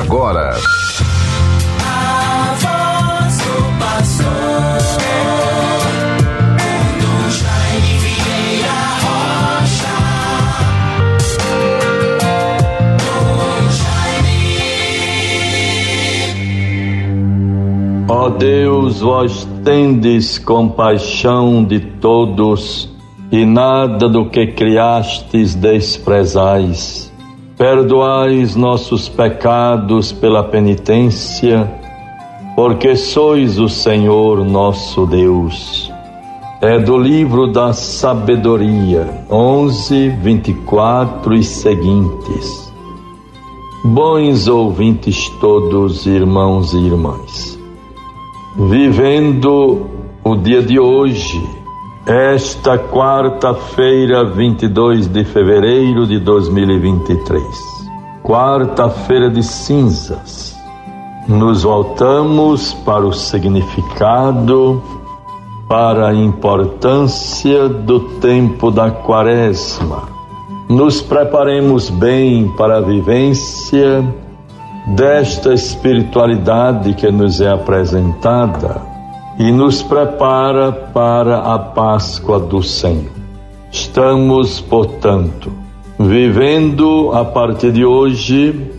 agora. Ó Deus, vós tendes compaixão de todos e nada do que criastes desprezais. Perdoais nossos pecados pela penitência, porque sois o Senhor nosso Deus. É do livro da sabedoria, 11, 24 e seguintes. Bons ouvintes todos, irmãos e irmãs. Vivendo o dia de hoje, esta quarta-feira, 22 de fevereiro de 2023, quarta-feira de cinzas, nos voltamos para o significado, para a importância do tempo da quaresma. Nos preparemos bem para a vivência desta espiritualidade que nos é apresentada e nos prepara para a Páscoa do Senhor. Estamos, portanto, vivendo a partir de hoje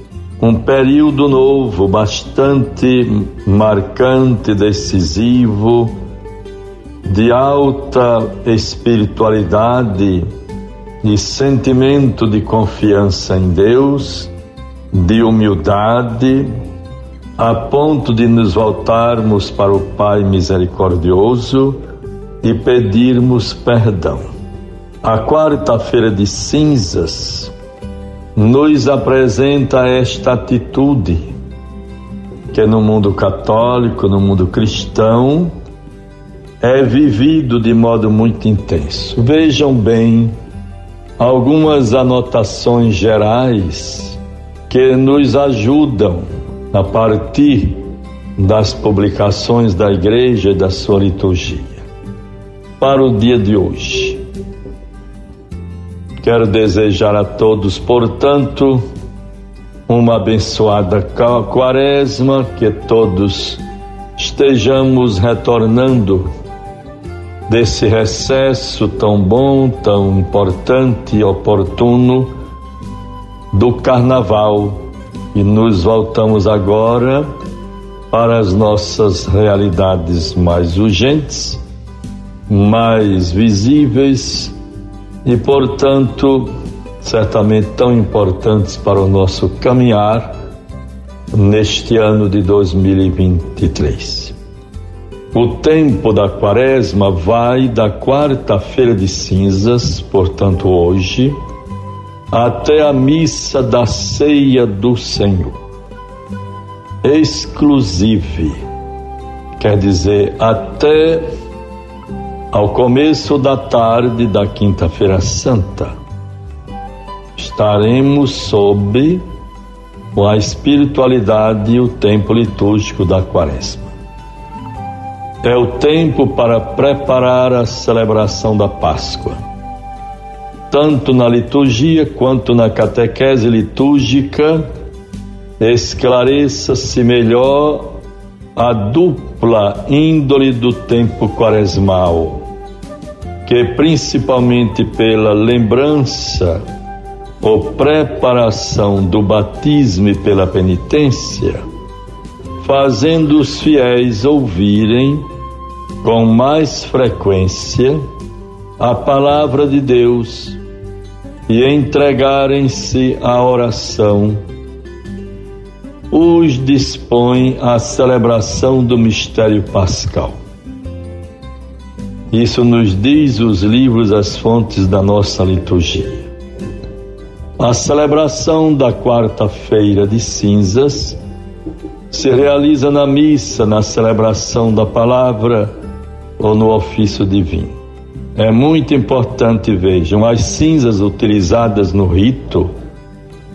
um período novo, bastante marcante, decisivo, de alta espiritualidade e sentimento de confiança em Deus, de humildade, a ponto de nos voltarmos para o Pai misericordioso e pedirmos perdão. A quarta-feira de cinzas nos apresenta esta atitude que no mundo católico, no mundo cristão, é vivido de modo muito intenso. Vejam bem algumas anotações gerais que nos ajudam a partir das publicações da igreja e da sua liturgia. Para o dia de hoje, quero desejar a todos, portanto, uma abençoada quaresma, que todos estejamos retornando desse recesso tão bom, tão importante e oportuno do carnaval e nos voltamos agora para as nossas realidades mais urgentes, mais visíveis e, portanto, certamente tão importantes para o nosso caminhar neste ano de 2023. O tempo da quaresma vai da quarta-feira de cinzas, portanto, hoje, até a missa da ceia do Senhor. Exclusive, quer dizer, até ao começo da tarde da Quinta-feira Santa, estaremos sob a espiritualidade e o tempo litúrgico da Quaresma. É o tempo para preparar a celebração da Páscoa tanto na liturgia quanto na catequese litúrgica, esclareça-se melhor a dupla índole do tempo quaresmal, que principalmente pela lembrança ou preparação do batismo e pela penitência, fazendo os fiéis ouvirem com mais frequência a palavra de Deus e entregarem-se à oração, os dispõe à celebração do mistério pascal. Isso nos diz os livros, as fontes da nossa liturgia. A celebração da quarta-feira de cinzas se realiza na missa, na celebração da palavra ou no ofício divino. É muito importante, vejam, as cinzas utilizadas no rito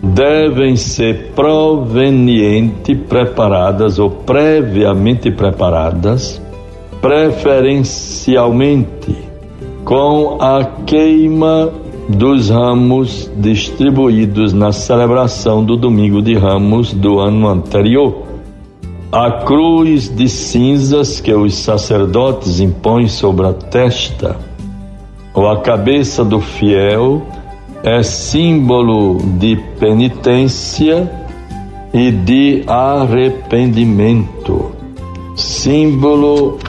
devem ser proveniente preparadas ou previamente preparadas, preferencialmente com a queima dos ramos distribuídos na celebração do Domingo de Ramos do ano anterior. A cruz de cinzas que os sacerdotes impõem sobre a testa ou a cabeça do fiel é símbolo de penitência e de arrependimento. Símbolo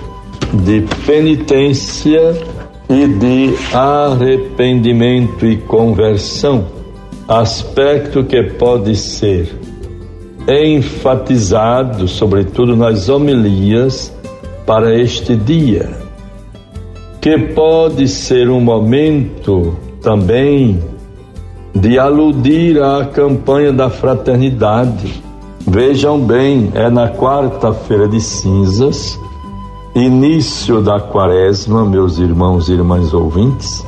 de penitência e de arrependimento e conversão, aspecto que pode ser enfatizado, sobretudo nas homilias, para este dia, que pode ser um momento também de aludir à campanha da fraternidade. Vejam bem, é na quarta-feira de cinzas início da quaresma, meus irmãos e irmãs ouvintes,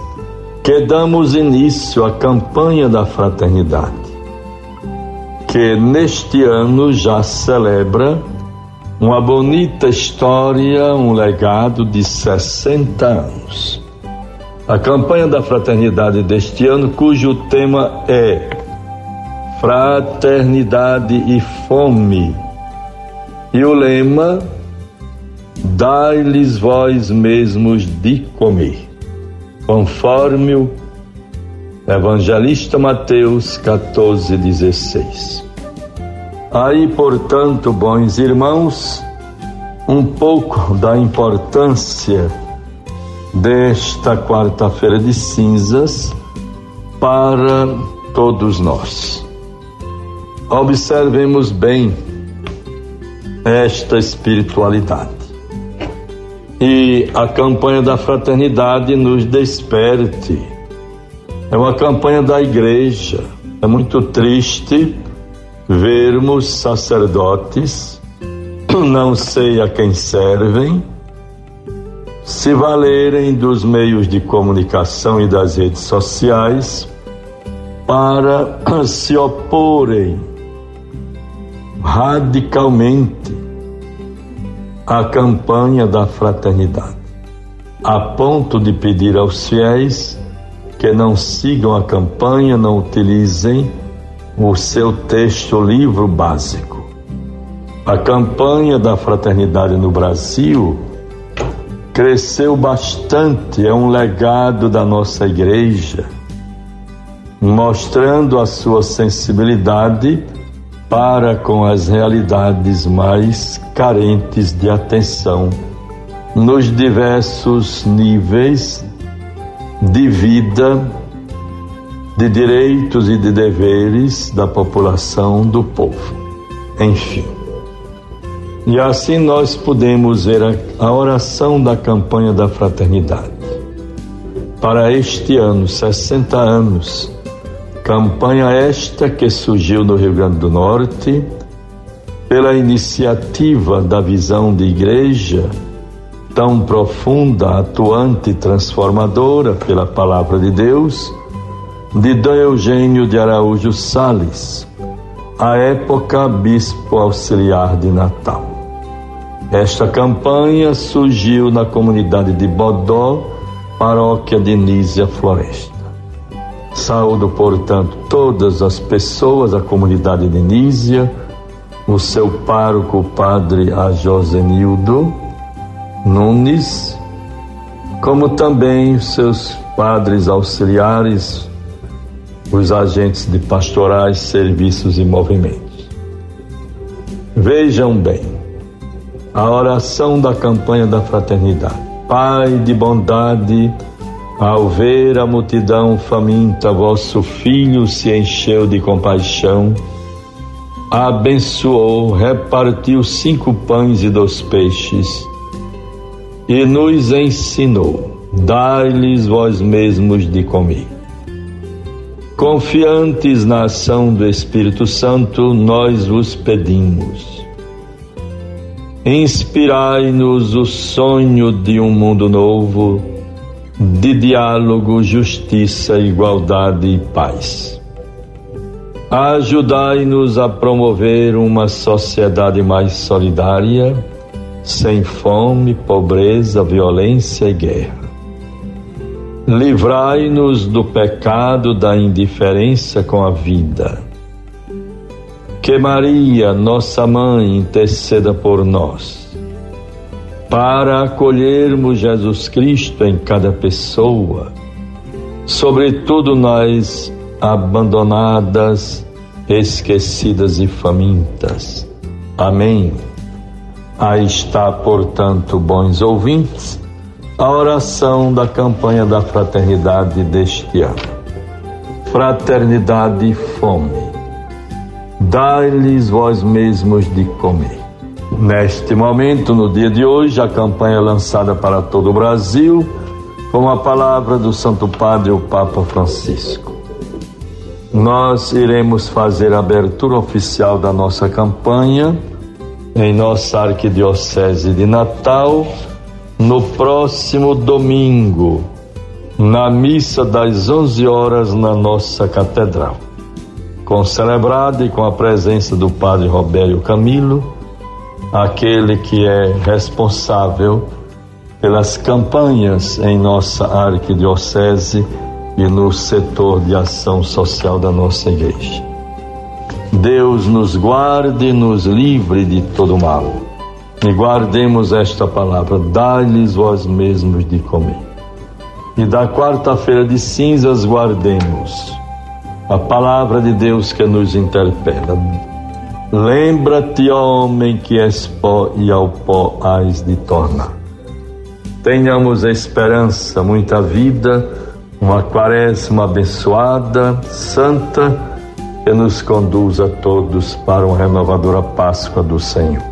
que damos início à campanha da fraternidade, que neste ano já celebra uma bonita história, um legado de 60 anos. A campanha da fraternidade deste ano, cujo tema é Fraternidade e Fome, e o lema dai-lhes vós mesmos de comer, conforme o Evangelista Mateus 14,16. Aí, portanto, bons irmãos, um pouco da importância desta quarta-feira de cinzas para todos nós. Observemos bem esta espiritualidade e a campanha da fraternidade nos desperte. É uma campanha da igreja. É muito triste vermos sacerdotes, não sei a quem servem, se valerem dos meios de comunicação e das redes sociais para se oporem radicalmente a campanha da fraternidade, a ponto de pedir aos fiéis que não sigam a campanha, não utilizem o seu texto, livro básico. A campanha da fraternidade no Brasil cresceu bastante, é um legado da nossa igreja, mostrando a sua sensibilidade para com as realidades mais carentes de atenção nos diversos níveis de vida, de direitos e de deveres da população do povo. Enfim. E assim nós podemos ver a, a oração da campanha da fraternidade. Para este ano, 60 anos, Campanha esta que surgiu no Rio Grande do Norte pela iniciativa da visão de igreja tão profunda, atuante e transformadora pela palavra de Deus, de D. Eugênio de Araújo Sales, à época bispo auxiliar de Natal. Esta campanha surgiu na comunidade de Bodó, paróquia de Nísia Floresta. Saúdo, portanto, todas as pessoas, a comunidade de Nísia, o seu pároco, o padre A. Josenildo Nunes, como também seus padres auxiliares, os agentes de pastorais, serviços e movimentos. Vejam bem, a oração da campanha da fraternidade. Pai de bondade, ao ver a multidão faminta, vosso filho se encheu de compaixão, abençoou, repartiu cinco pães e dois peixes e nos ensinou: dai-lhes vós mesmos de comer. Confiantes na ação do Espírito Santo, nós vos pedimos. Inspirai-nos o sonho de um mundo novo de diálogo, justiça, igualdade e paz. Ajudai-nos a promover uma sociedade mais solidária, sem fome, pobreza, violência e guerra. Livrai-nos do pecado da indiferença com a vida. Que Maria, nossa mãe, interceda por nós, para acolhermos Jesus Cristo em cada pessoa, sobretudo nós abandonadas, esquecidas e famintas. Amém. Aí está, portanto, bons ouvintes a oração da campanha da fraternidade deste ano. Fraternidade e fome. Dai-lhes vós mesmos de comer. Neste momento, no dia de hoje, a campanha é lançada para todo o Brasil com a palavra do Santo Padre, o Papa Francisco. Nós iremos fazer a abertura oficial da nossa campanha em nossa arquidiocese de Natal no próximo domingo, na missa das 11 horas na nossa catedral, com celebrado e com a presença do padre Robério Camilo, aquele que é responsável pelas campanhas em nossa arquidiocese e no setor de ação social da nossa igreja. Deus nos guarde e nos livre de todo mal e guardemos esta palavra: dai-lhes vós mesmos de comer. E da quarta-feira de cinzas guardemos a palavra de Deus que nos interpela. Lembra-te, homem, que és pó e ao pó hás de tornar. Tenhamos esperança, muita vida, uma quaresma abençoada, santa, que nos conduza todos para uma renovadora Páscoa do Senhor.